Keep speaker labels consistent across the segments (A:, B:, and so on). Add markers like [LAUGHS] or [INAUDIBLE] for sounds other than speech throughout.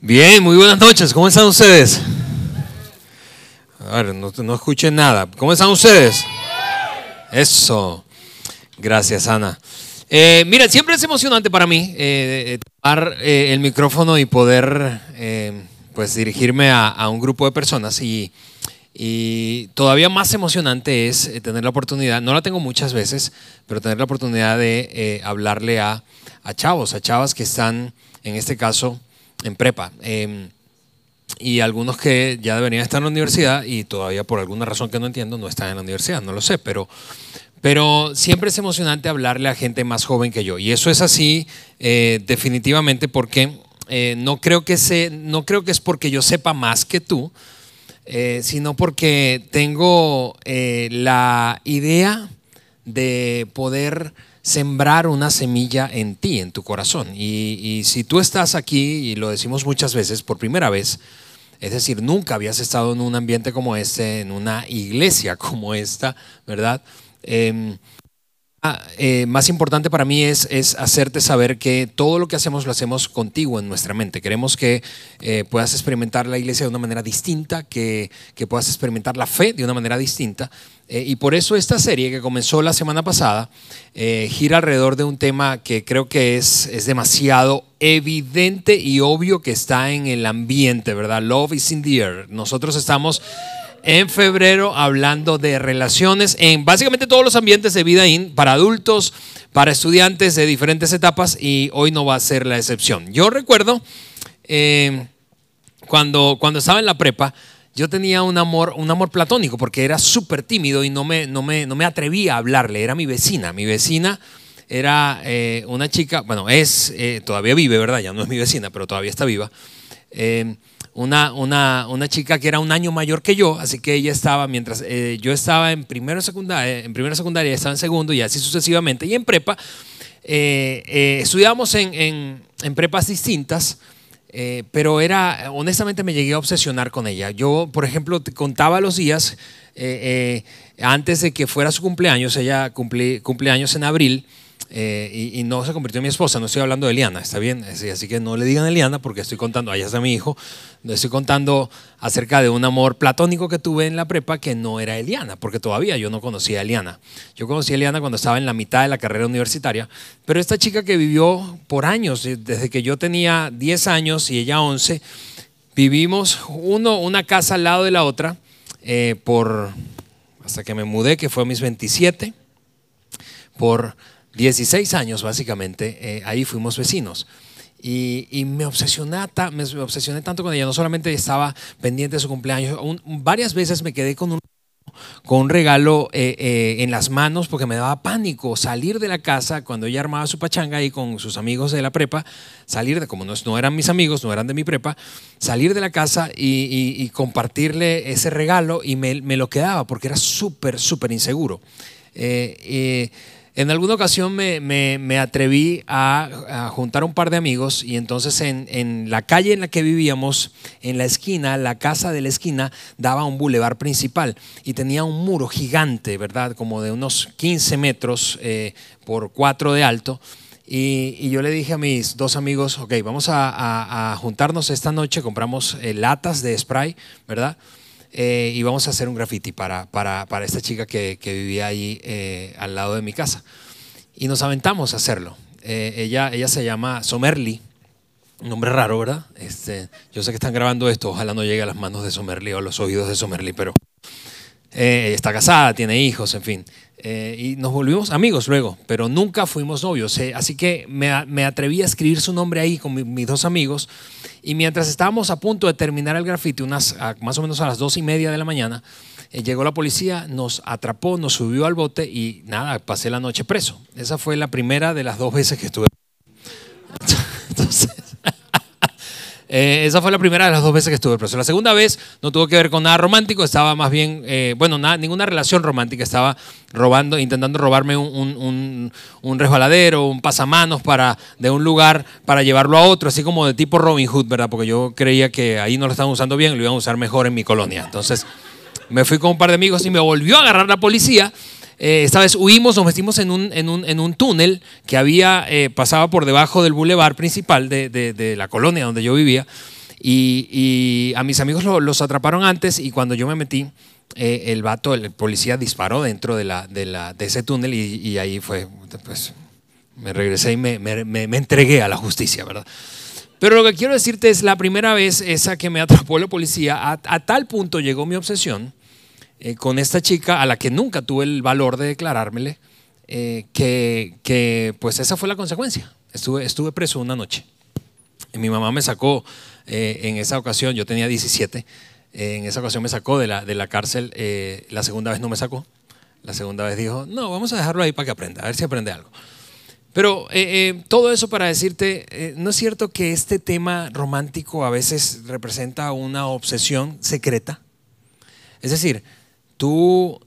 A: Bien, muy buenas noches. ¿Cómo están ustedes? A ver, no, no escuché nada. ¿Cómo están ustedes? Eso. Gracias, Ana. Eh, mira, siempre es emocionante para mí eh, tomar eh, el micrófono y poder eh, pues dirigirme a, a un grupo de personas y, y todavía más emocionante es eh, tener la oportunidad, no la tengo muchas veces, pero tener la oportunidad de eh, hablarle a, a chavos, a chavas que están, en este caso, en prepa. Eh, y algunos que ya deberían estar en la universidad y todavía por alguna razón que no entiendo no están en la universidad, no lo sé, pero, pero siempre es emocionante hablarle a gente más joven que yo. Y eso es así eh, definitivamente porque eh, no, creo que se, no creo que es porque yo sepa más que tú, eh, sino porque tengo la idea de poder sembrar una semilla en ti, en tu corazón. Y, si tú estás aquí, y lo decimos muchas veces, por primera vez, es decir, nunca habías estado en un ambiente como este, en una iglesia [LAUGHS] como esta, ¿verdad? Ah, eh, más importante para mí es, es, hacerte saber que todo lo que hacemos lo hacemos contigo en nuestra mente. Queremos que eh, puedas experimentar la iglesia de una manera distinta, que, que puedas experimentar la fe de una manera distinta. Eh, y por eso esta serie que comenzó la semana pasada eh, gira alrededor de un tema que creo que es, es demasiado evidente y obvio que está en el ambiente, ¿verdad? Love is in the air. Nosotros estamos en febrero hablando de relaciones en básicamente todos los ambientes de vida in, para adultos, para estudiantes de diferentes etapas y hoy no va a ser la excepción. Yo recuerdo eh, cuando, cuando estaba en la prepa, yo tenía un amor, un amor platónico porque era súper tímido y no me, no, me, no me atrevía a hablarle. Era mi vecina. Mi vecina era eh, una chica, bueno, es, eh, todavía vive, ¿verdad? Ya no es mi vecina, pero todavía está viva. Eh, una, una, una, chica que era un año mayor que yo, así que ella estaba, mientras eh, yo estaba en primero secundaria, en primero secundaria, estaba en segundo y así sucesivamente. Y en prepa, eh, estudiábamos en, en, en prepas distintas. Eh, pero era, honestamente me llegué a obsesionar con ella. Yo, por ejemplo, contaba los días eh, eh, antes de que fuera su cumpleaños, ella cumple, cumpleaños en abril. Y, y, no se convirtió en mi esposa, no estoy hablando de Eliana, está bien, así, que no le digan Eliana porque estoy contando, allá está mi hijo, estoy contando acerca de un amor platónico que tuve en la prepa que no era Eliana, porque todavía yo no conocía a Eliana. Yo conocí a Eliana cuando estaba en la mitad de la carrera universitaria, pero esta chica que vivió por años, desde que yo tenía 10 años y ella 11, vivimos uno, una casa al lado de la otra eh, por, hasta que me mudé, que fue a mis 27, por 16 años básicamente, eh, ahí fuimos vecinos. Y, me, obsesioné, me obsesioné tanto con ella, no solamente estaba pendiente de su cumpleaños, varias veces me quedé con un, con un regalo eh, eh, en las manos porque me daba pánico salir de la casa cuando ella armaba su pachanga ahí con sus amigos de la prepa, salir de, como no, eran mis amigos, no eran de mi prepa, salir de la casa y, compartirle ese regalo y me, me, lo quedaba porque era súper, súper inseguro. Eh, en alguna ocasión me, me, me atreví a, a, juntar un par de amigos y entonces en, en, la calle en la que vivíamos, en la esquina, la casa de la esquina, daba un bulevar principal y tenía un muro gigante, ¿verdad? Como de unos 15 metros eh, por 4 de alto. Y, yo le dije a mis dos amigos, ok, vamos a, a, a juntarnos esta noche, compramos eh, latas de spray, ¿verdad? Eh, y vamos a hacer un graffiti para, para, para esta chica que, que vivía ahí eh, al lado de mi casa. Y nos aventamos a hacerlo. Eh, ella, ella se llama Somerly, nombre raro, ¿verdad? Este, yo sé que están grabando esto, ojalá no llegue a las manos de Somerly o a los oídos de Somerly, pero eh, está casada, tiene hijos, en fin. Eh, y nos volvimos amigos luego, pero nunca fuimos novios. Eh, así que me, me, atreví a escribir su nombre ahí con mi, mis dos amigos. Y mientras estábamos a punto de terminar el grafiti, unas, más o menos a las dos y media de la mañana, eh, llegó la policía, nos atrapó, nos subió al bote y nada, pasé la noche preso. Esa fue la primera de las dos veces que estuve. Entonces, eh, esa fue la primera de las dos veces que estuve preso. La segunda vez no tuvo que ver con nada romántico, estaba más bien, eh, bueno, nada, ninguna relación romántica, estaba robando, intentando robarme un, un, un, resbaladero, un pasamanos para, de un lugar para llevarlo a otro, así como de tipo Robin Hood, ¿verdad? Porque yo creía que ahí no lo estaban usando bien, lo iban a usar mejor en mi colonia. Entonces me fui con un par de amigos y me volvió a agarrar la policía. Eh, esta vez huimos, nos metimos en un, en un, en un túnel que había, eh, pasaba por debajo del bulevar principal de, de, de, la colonia donde yo vivía. Y, a mis amigos los atraparon antes y cuando yo me metí, eh, el vato, el policía disparó dentro de, la, de, la, de ese túnel y, ahí fue, pues, me regresé y me, me, me, entregué a la justicia, ¿verdad? Pero lo que quiero decirte es la primera vez esa que me [LAUGHS] atrapó la policía, a, tal punto llegó mi obsesión eh, con esta chica a la que nunca tuve el valor de declarármele, eh, que, que, pues esa fue la consecuencia. Estuve, estuve preso una noche. Y mi mamá me sacó eh, en esa ocasión, yo tenía 17, en esa ocasión me sacó de la, de la cárcel, la segunda vez no me sacó, la segunda vez dijo, no, vamos a dejarlo ahí para que aprenda, a ver si aprende algo. Pero eh, eh, todo eso para decirte, eh, ¿no es cierto que este tema romántico a veces representa una obsesión secreta? Es decir, tú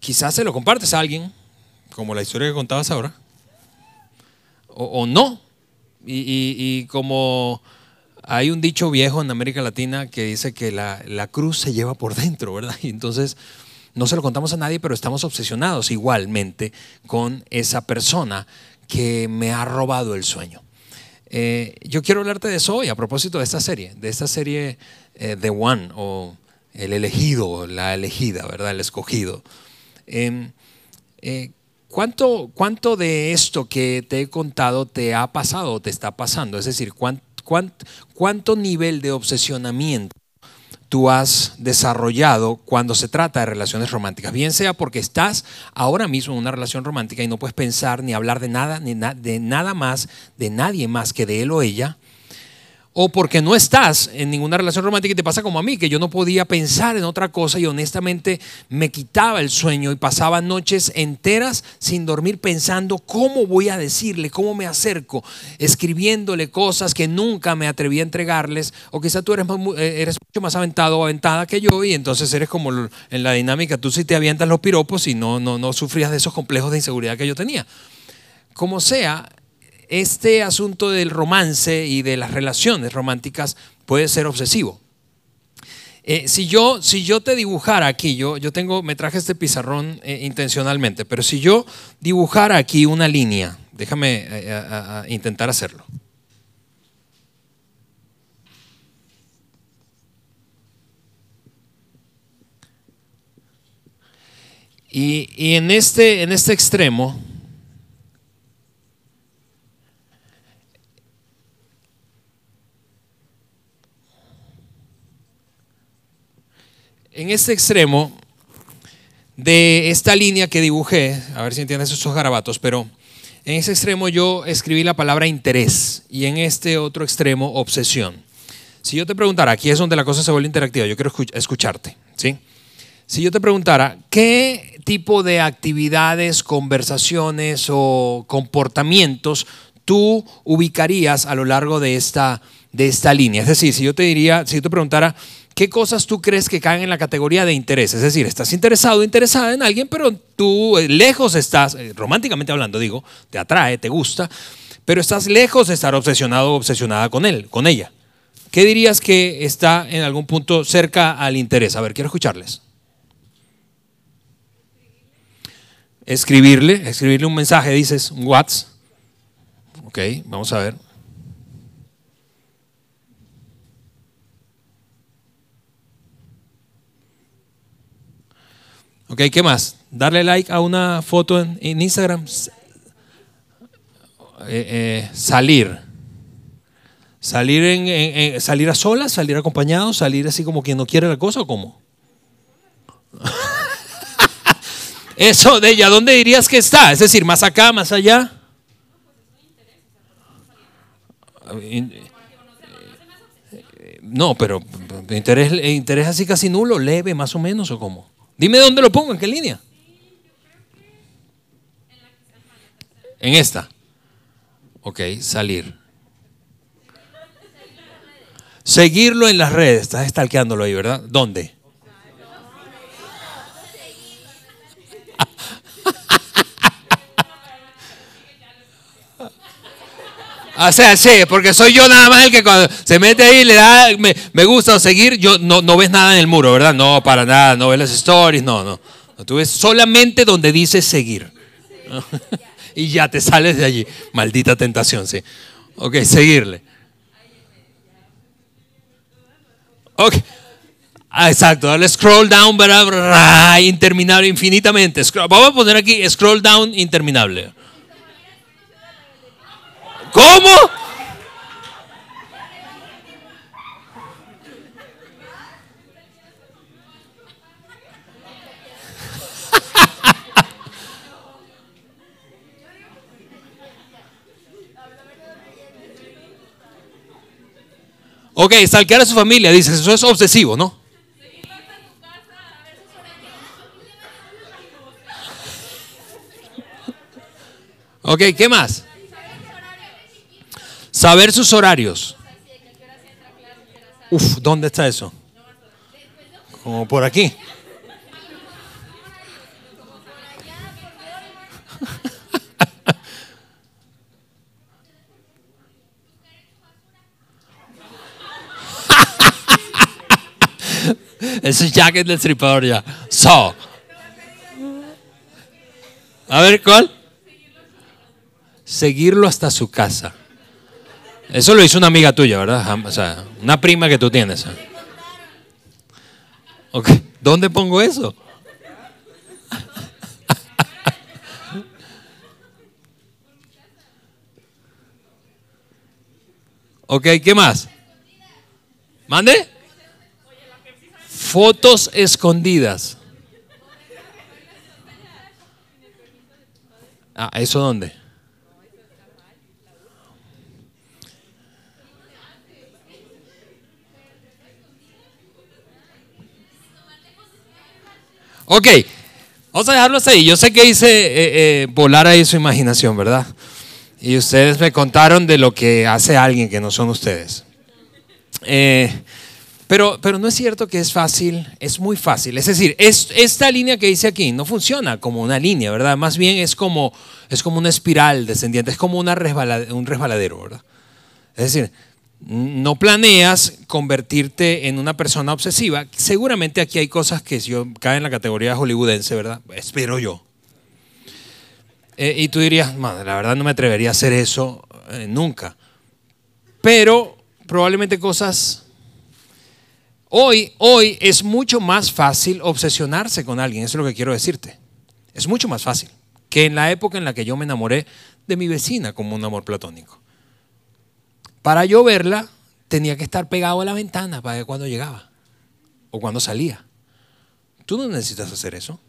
A: quizás se lo compartes a alguien, como la historia que contabas ahora, o, no. Y, como hay un dicho viejo en América Latina que dice que la, la cruz se lleva por dentro, ¿verdad? Y entonces no se lo contamos a nadie, pero estamos obsesionados igualmente con esa persona que me ha robado el sueño. Eh, yo quiero hablarte de eso hoy a propósito de esta serie, de esta serie eh, The One o el elegido, la elegida, ¿verdad? El escogido. Em, eh, ¿cuánto, ¿Cuánto de esto que te he contado te ha pasado o te está pasando? Es decir, cuánto nivel de obsesionamiento tú has desarrollado cuando se trata de relaciones románticas. Bien sea porque estás ahora mismo en una relación romántica y no puedes pensar ni hablar de nada, de nada más, de nadie más que de él o ella o porque no estás en ninguna relación romántica y te pasa como a mí, que yo no podía pensar en otra cosa y honestamente me quitaba el sueño y pasaba noches enteras sin dormir pensando cómo voy a decirle, cómo me acerco, escribiéndole cosas que nunca me atreví a entregarles, o quizá tú eres, eh, mucho más aventado o aventada que yo y entonces eres como en la dinámica, tú sí te avientas los piropos y no, no, no sufrías de esos complejos de inseguridad que yo tenía. Como sea, este asunto del romance y de las relaciones románticas puede ser obsesivo. Eh, si, yo, si yo te dibujara aquí, yo, yo tengo, me traje este pizarrón eh, intencionalmente, pero si yo dibujara aquí una línea, déjame eh, intentar hacerlo. Y, y en, este, en este extremo, en este extremo de esta línea que dibujé, a ver si entiendes esos garabatos, pero en ese extremo yo escribí la palabra interés y en este otro extremo obsesión. Si yo te preguntara, aquí es donde la cosa se vuelve interactiva, yo quiero escucharte, ¿sí? Si yo te preguntara, ¿qué tipo de actividades, conversaciones o comportamientos tú ubicarías a lo largo de esta, de esta línea? Es decir, si yo te diría, si yo te preguntara, ¿qué cosas tú crees que caen en la categoría de interés? Es decir, estás interesado interesada en alguien, pero tú eh, lejos estás, eh, románticamente hablando, digo, te atrae, te gusta, pero estás lejos de estar obsesionado o obsesionada con él, con ella. ¿Qué dirías que está en algún punto cerca al interés? A ver, quiero escucharles. Escribirle, escribirle un mensaje, dices, WhatsApp. Ok, vamos a ver. Ok, ¿qué más? Darle like a una foto en, Instagram. Eh, eh, salir. Salir, en, salir a solas, salir acompañado, salir así como quien no quiere la cosa o cómo. [LAUGHS] Eso de ella, ¿dónde dirías que está? Es decir, más acá, más allá. No, pero interés, interés así casi nulo, leve, más o menos, o cómo. Dime dónde lo pongo, en qué línea. En esta. Ok, salir. Seguirlo en las redes. Estás stalkeándolo ahí, ¿verdad? ¿Dónde? O sea, sí, porque soy yo nada más el que cuando se mete ahí le da me, gusta seguir, yo no, no, ves nada en el muro, ¿verdad? No, para nada, no ves las stories, no, no. Tú ves solamente donde dice seguir. [LAUGHS] y ya te sales de allí. Maldita tentación, sí. Ok, seguirle. Ok. Ah, exacto, dale scroll down, interminable, infinitamente. vamos a poner aquí scroll down interminable. ¿Cómo? Ok, salquear a su familia, dices, eso es obsesivo, ¿no? Ok, ¿qué más? Saber sus horarios. Uf, ¿dónde está eso? Como por aquí. [LAUGHS] Ese es Jack del tripador ya. So. A ver, ¿cuál? Seguirlo hasta su casa. Eso lo hizo una amiga tuya, ¿verdad? O sea, una prima que tú tienes. ¿dónde pongo eso? ok, ¿qué más? ¿Mande? Fotos escondidas. Ah, ¿eso dónde? Ok, vamos a dejarlo ahí. Yo sé que hice eh, eh, volar ahí su imaginación, ¿verdad? Y ustedes me contaron de lo que hace alguien que no son ustedes. Eh, pero, pero no es cierto que es fácil, es muy fácil. Es decir, esta línea que dice aquí no funciona como una línea, ¿verdad? Más bien es como, es como una espiral descendiente, es como una un resbaladero, ¿verdad? Es decir, no planeas convertirte en una persona obsesiva. Seguramente aquí hay cosas que yo caen en la categoría hollywoodense, ¿verdad? Espero yo. Eh, y tú dirías, la verdad no me atrevería a hacer eso eh, nunca. Pero probablemente cosas Hoy, hoy es mucho más fácil obsesionarse con alguien, eso es lo que quiero decirte. Es mucho más fácil que en la época en la que yo me enamoré de mi vecina como un amor platónico. Para yo verla tenía que estar pegado a la ventana para ver cuando llegaba o cuando salía. Tú no necesitas hacer eso.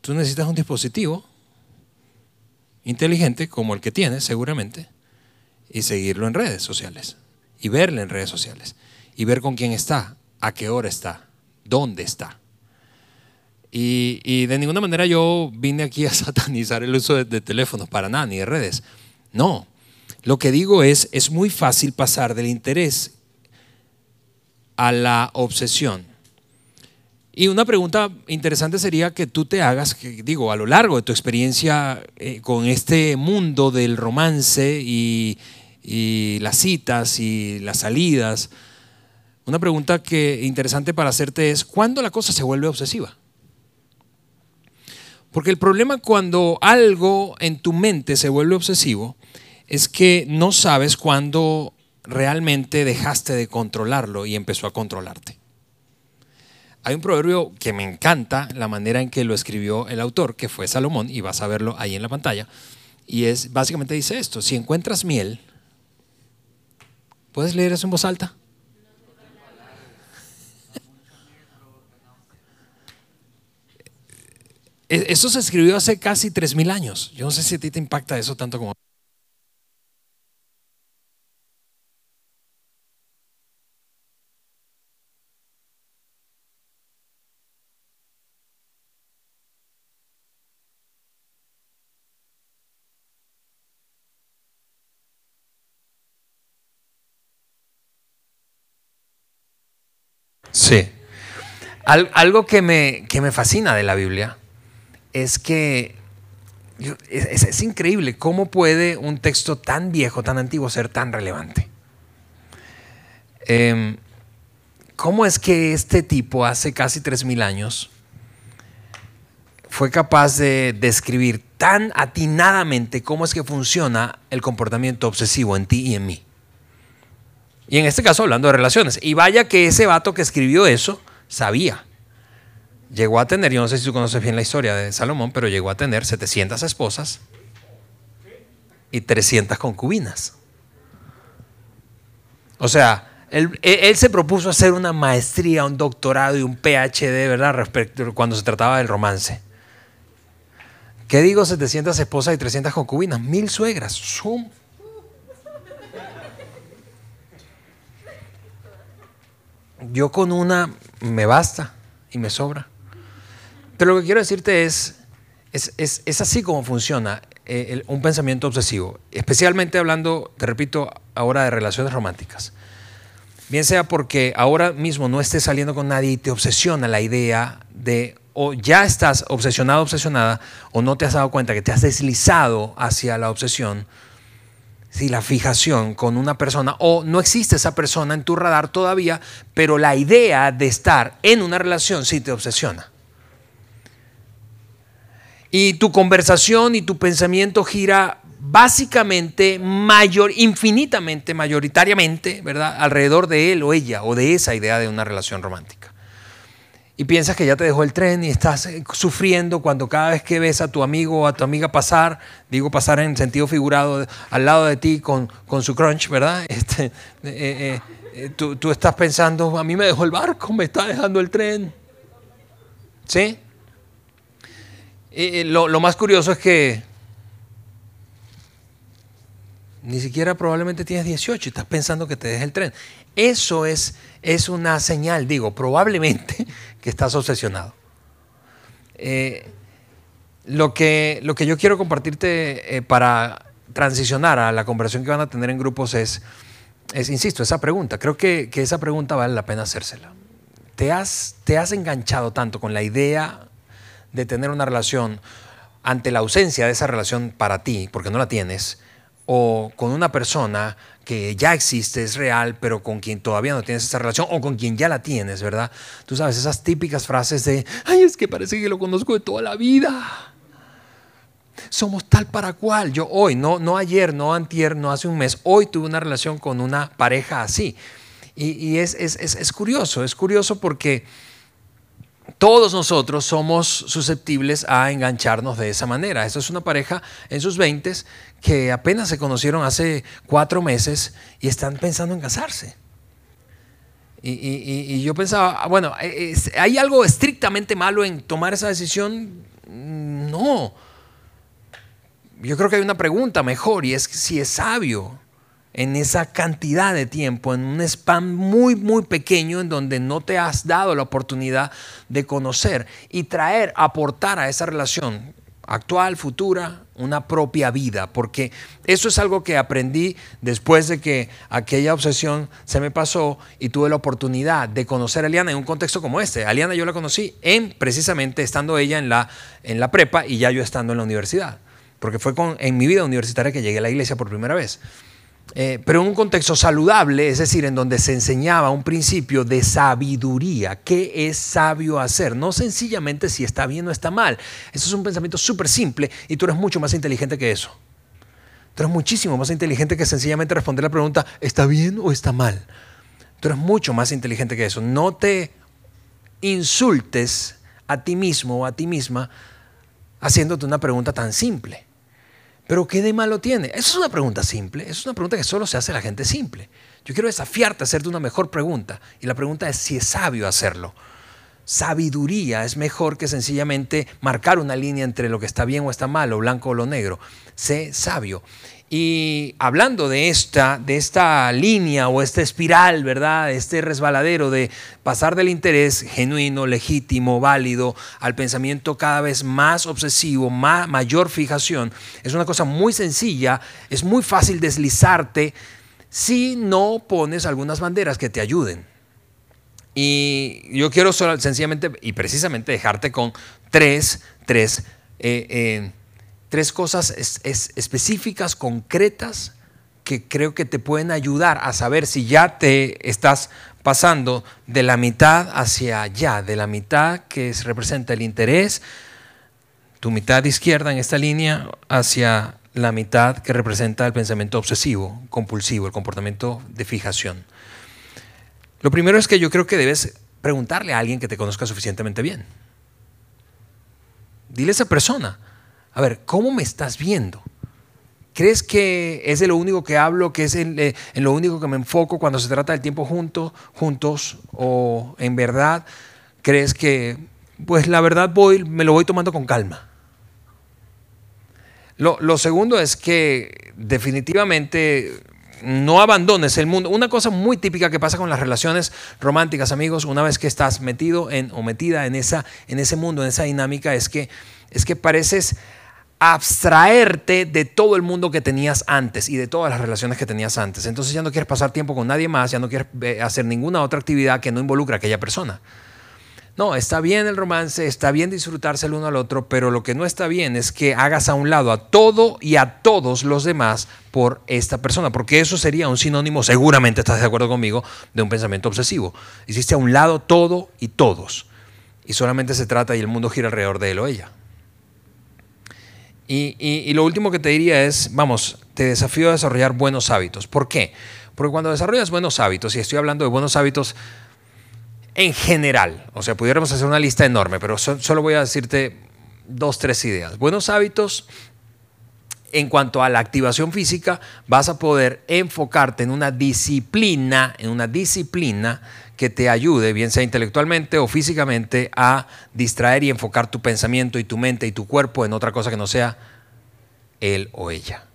A: Tú necesitas un dispositivo inteligente como el que tienes seguramente y seguirlo en redes sociales y verle en redes sociales y ver con quién está, a qué hora está, dónde está. Y, de ninguna manera yo vine aquí a [LAUGHS] satanizar el uso de, teléfonos, para nada, ni de redes. No, lo que digo es, es muy fácil pasar del interés a la obsesión. Y una pregunta interesante sería que tú te hagas, digo, a lo largo de tu experiencia eh, con este mundo del romance y, y las citas y las salidas, una pregunta que interesante para hacerte es, ¿cuándo la cosa se vuelve obsesiva? Porque el problema cuando algo en tu mente se vuelve obsesivo es que no sabes cuándo realmente dejaste de controlarlo y empezó a controlarte. Hay un proverbio que me encanta la manera en que lo escribió el autor, que fue Salomón, y vas a verlo ahí en la pantalla, y es básicamente dice esto, si encuentras miel, ¿puedes leer eso en voz alta? [LAUGHS] E, eso se escribió hace casi 3.000 años. Yo no sé si a ti te impacta eso tanto como... Sí. Algo que me, que me fascina de la Biblia es que es, increíble cómo puede un texto tan viejo, tan antiguo, ser tan relevante. Em, ¿Cómo es que este tipo hace casi 3.000 años fue capaz de describir tan atinadamente cómo es que funciona el comportamiento obsesivo en ti y en mí? Y en este caso hablando de relaciones. Y vaya que ese vato que escribió eso sabía. Llegó a tener, yo no sé si tú conoces bien la historia de Salomón, pero llegó a tener 700 esposas y 300 concubinas. O sea, él, se propuso hacer una maestría, un doctorado y un PhD, ¿verdad? Respecto cuando se trataba del romance. ¿Qué digo 700 esposas y 300 concubinas? Mil suegras. Yo con una me basta y me sobra. Pero lo que quiero decirte es, es, así como funciona eh, un pensamiento obsesivo, especialmente hablando, te repito, ahora de relaciones románticas. Bien sea porque ahora mismo no estés saliendo con nadie y te obsesiona la idea de o ya estás obsesionado, obsesionada, o no te has dado cuenta que te has deslizado hacia la obsesión, si la fijación con una persona, o no existe esa persona en tu radar todavía, pero la idea de estar en una relación sí te obsesiona. Y tu conversación y tu pensamiento gira básicamente, mayor, infinitamente, mayoritariamente, ¿verdad? Alrededor de él o ella o de esa idea de una relación romántica. Y piensas que ya te dejó el tren y estás eh, sufriendo cuando cada vez que ves a tu amigo o a tu amiga pasar, digo pasar en sentido figurado, al lado de ti con, con su crunch, ¿verdad? [LAUGHS] Este, eh, eh, tú, tú estás pensando, a mí me dejó el barco, me está dejando el tren. ¿Sí? lo, lo, más curioso es que ni siquiera probablemente tienes 18 y estás pensando que te deje el tren. Eso es, es una señal, digo, probablemente que estás obsesionado. Eh, lo, que, lo que yo quiero compartirte eh, para transicionar a la conversación que van a tener en grupos es, es insisto, esa pregunta. Creo que, que esa pregunta vale la pena hacérsela. ¿Te has, ¿Te has enganchado tanto con la idea de tener una relación ante la ausencia de esa relación para ti, porque no la tienes, o con una persona que ya existe, es real, pero con quien todavía no tienes esa relación o con quien ya la tienes, ¿verdad? Tú sabes, esas típicas frases de, ay, es que parece que lo conozco de toda la vida. Somos tal para cual. Yo hoy, no, no ayer, no antier, no hace un mes, hoy tuve una relación con una pareja así. Y, es, es, es curioso, es curioso porque todos nosotros somos susceptibles a engancharnos de esa manera. Esa es una pareja en sus 20 que apenas se conocieron hace cuatro meses y están pensando en casarse. Y, yo pensaba, bueno, ¿hay algo estrictamente malo en tomar esa decisión? No. Yo creo que hay una pregunta mejor y es si es sabio en esa cantidad de tiempo, en un spam muy, muy pequeño en donde no te has dado la oportunidad de conocer y traer, aportar a esa relación actual, futura, una propia vida, porque eso es algo que aprendí después de que aquella obsesión se me pasó y tuve la oportunidad de conocer a Aliana en un contexto como este. Aliana yo la conocí en precisamente estando ella en la, en la prepa y ya yo estando en la universidad, porque fue con, en mi vida universitaria que llegué a la iglesia por primera vez. Eh, pero en un contexto saludable, es decir, en donde se enseñaba un principio de sabiduría. ¿Qué es sabio hacer? No sencillamente si está bien o está mal. Eso es un pensamiento súper simple y tú eres mucho más inteligente que eso. Tú eres muchísimo más inteligente que sencillamente responder la pregunta, ¿está bien o está mal? Tú eres mucho más inteligente que eso. No te insultes a ti mismo o a ti misma haciéndote una pregunta tan simple. Pero ¿qué de malo tiene? Eso es una pregunta simple, es una pregunta que solo se hace la gente simple. Yo quiero desafiarte a hacerte una mejor pregunta y la pregunta es si es sabio hacerlo. Sabiduría es mejor que sencillamente marcar una línea entre lo que está bien o está mal, o blanco o lo negro. Sé sabio. Y hablando de esta, de esta línea o esta espiral, ¿verdad? Este resbaladero de pasar del interés genuino, legítimo, válido, al pensamiento cada vez más obsesivo, mayor fijación, es una cosa muy sencilla, es muy fácil deslizarte si no pones algunas banderas que te ayuden. Y yo quiero sencillamente y precisamente dejarte con tres, tres eh, eh, tres cosas específicas, concretas, que creo que te pueden ayudar a saber si ya te estás pasando de la mitad hacia allá, de la mitad que representa el interés, tu mitad izquierda en esta línea, hacia la mitad que representa el pensamiento obsesivo, compulsivo, el comportamiento de fijación. Lo primero es que yo creo que debes preguntarle a alguien que te conozca suficientemente bien. Dile a esa persona, a ver, ¿cómo me estás viendo? ¿Crees que es de lo único que hablo, que es en, eh, en lo único que me enfoco cuando se trata del tiempo junto, juntos? ¿O en verdad crees que, pues la verdad voy, me lo voy tomando con calma? Lo, lo segundo es que definitivamente no abandones el mundo. Una cosa muy típica que pasa con las relaciones románticas, amigos, una vez que estás metido en, o metida en, esa, en ese mundo, en esa dinámica, es que, es que pareces abstraerte de todo el mundo que tenías antes y de todas las relaciones que tenías antes. Entonces ya no quieres pasar tiempo con nadie más, ya no quieres eh, hacer ninguna otra actividad que no involucre a aquella persona. No, está bien el romance, está bien disfrutarse el uno al otro, pero lo que no está bien es que hagas a un lado a todo y a todos los demás por esta persona, porque eso sería un sinónimo, seguramente estás de acuerdo conmigo, de un pensamiento obsesivo. Hiciste a un lado todo y todos, y solamente se trata y el mundo gira alrededor de él o ella. Y, lo último que te diría es, vamos, te desafío a desarrollar buenos hábitos. ¿Por qué? Porque cuando desarrollas buenos hábitos, y estoy hablando de buenos hábitos, en general. O sea, pudiéramos hacer una lista enorme, pero solo voy a decirte dos, tres ideas. Buenos hábitos. En cuanto a la activación física, vas a poder enfocarte en una disciplina, en una disciplina que te ayude, bien sea intelectualmente o físicamente, a distraer y enfocar tu pensamiento y tu mente y tu cuerpo en otra cosa que no sea él o ella.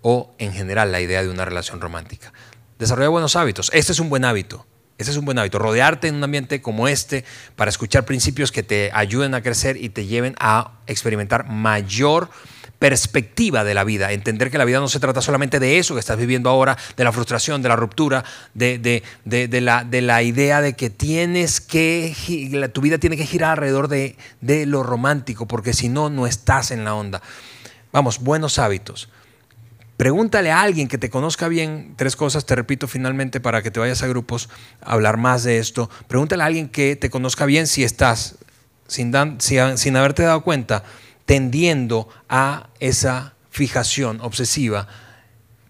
A: O en general la idea de una relación romántica. Desarrolla buenos hábitos. Este es un buen hábito. Ese es un buen hábito, rodearte en un ambiente como este para escuchar principios que te ayuden a crecer y te lleven a experimentar mayor perspectiva de la vida, entender que la vida no se trata solamente de eso que estás viviendo ahora, de la frustración, de la ruptura, de, de, la, de la, idea de que tienes que, tu vida tiene que girar alrededor de, de lo romántico, porque si no, no estás en la onda. Vamos, buenos hábitos. Pregúntale a alguien que te conozca bien, tres cosas, te repito finalmente para que te vayas a grupos a hablar más de esto. Pregúntale a alguien que te conozca bien si estás, sin, sin haberte dado cuenta, tendiendo a esa fijación obsesiva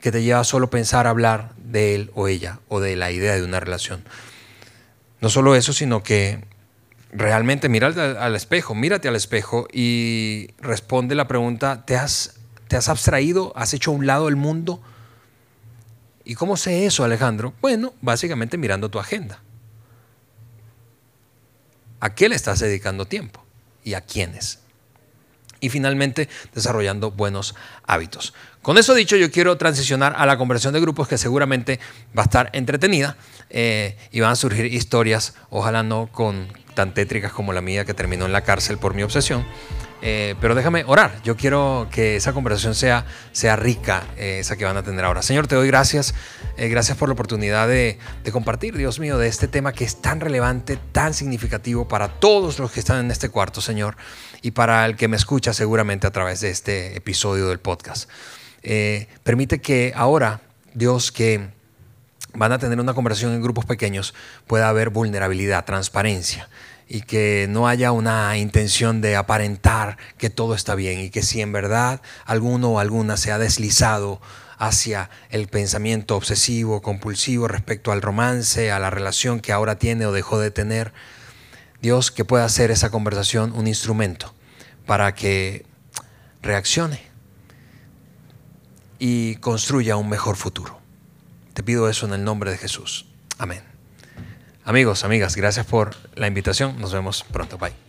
A: que te lleva a solo pensar hablar de él o ella o de la idea de una relación. No solo eso, sino que realmente mira al espejo, mírate al espejo y responde la pregunta, ¿te has ¿Te has abstraído? ¿Has hecho a un lado el mundo? ¿Y cómo sé eso, Alejandro? Bueno, básicamente mirando tu agenda. ¿A qué le estás dedicando tiempo? ¿Y a quiénes? Y finalmente, desarrollando buenos hábitos. Con eso dicho, yo quiero transicionar a la conversión de grupos que seguramente va a estar entretenida eh, y van a surgir historias, ojalá no con tan tétricas como la mía que terminó en la cárcel por mi obsesión, eh, pero déjame orar. Yo quiero que esa conversación sea, sea rica, eh, esa que van a tener ahora. Señor, te doy gracias. Eh, gracias por la oportunidad de, de, compartir, Dios mío, de este tema que es tan relevante, tan significativo para todos los que están en este cuarto, Señor, y para el que me escucha seguramente a través de este episodio del podcast. permite que ahora, Dios, que van a tener una conversación en grupos pequeños, pueda haber vulnerabilidad, transparencia y que no haya una intención de aparentar que todo está bien y que si en verdad alguno o alguna se ha deslizado hacia el pensamiento obsesivo, compulsivo respecto al romance, a la relación que ahora tiene o dejó de tener, Dios que pueda hacer esa conversación un instrumento para que reaccione y construya un mejor futuro. Te pido eso en el nombre de Jesús. Amén. Amigos, amigas, gracias por la invitación. Nos vemos pronto. Bye.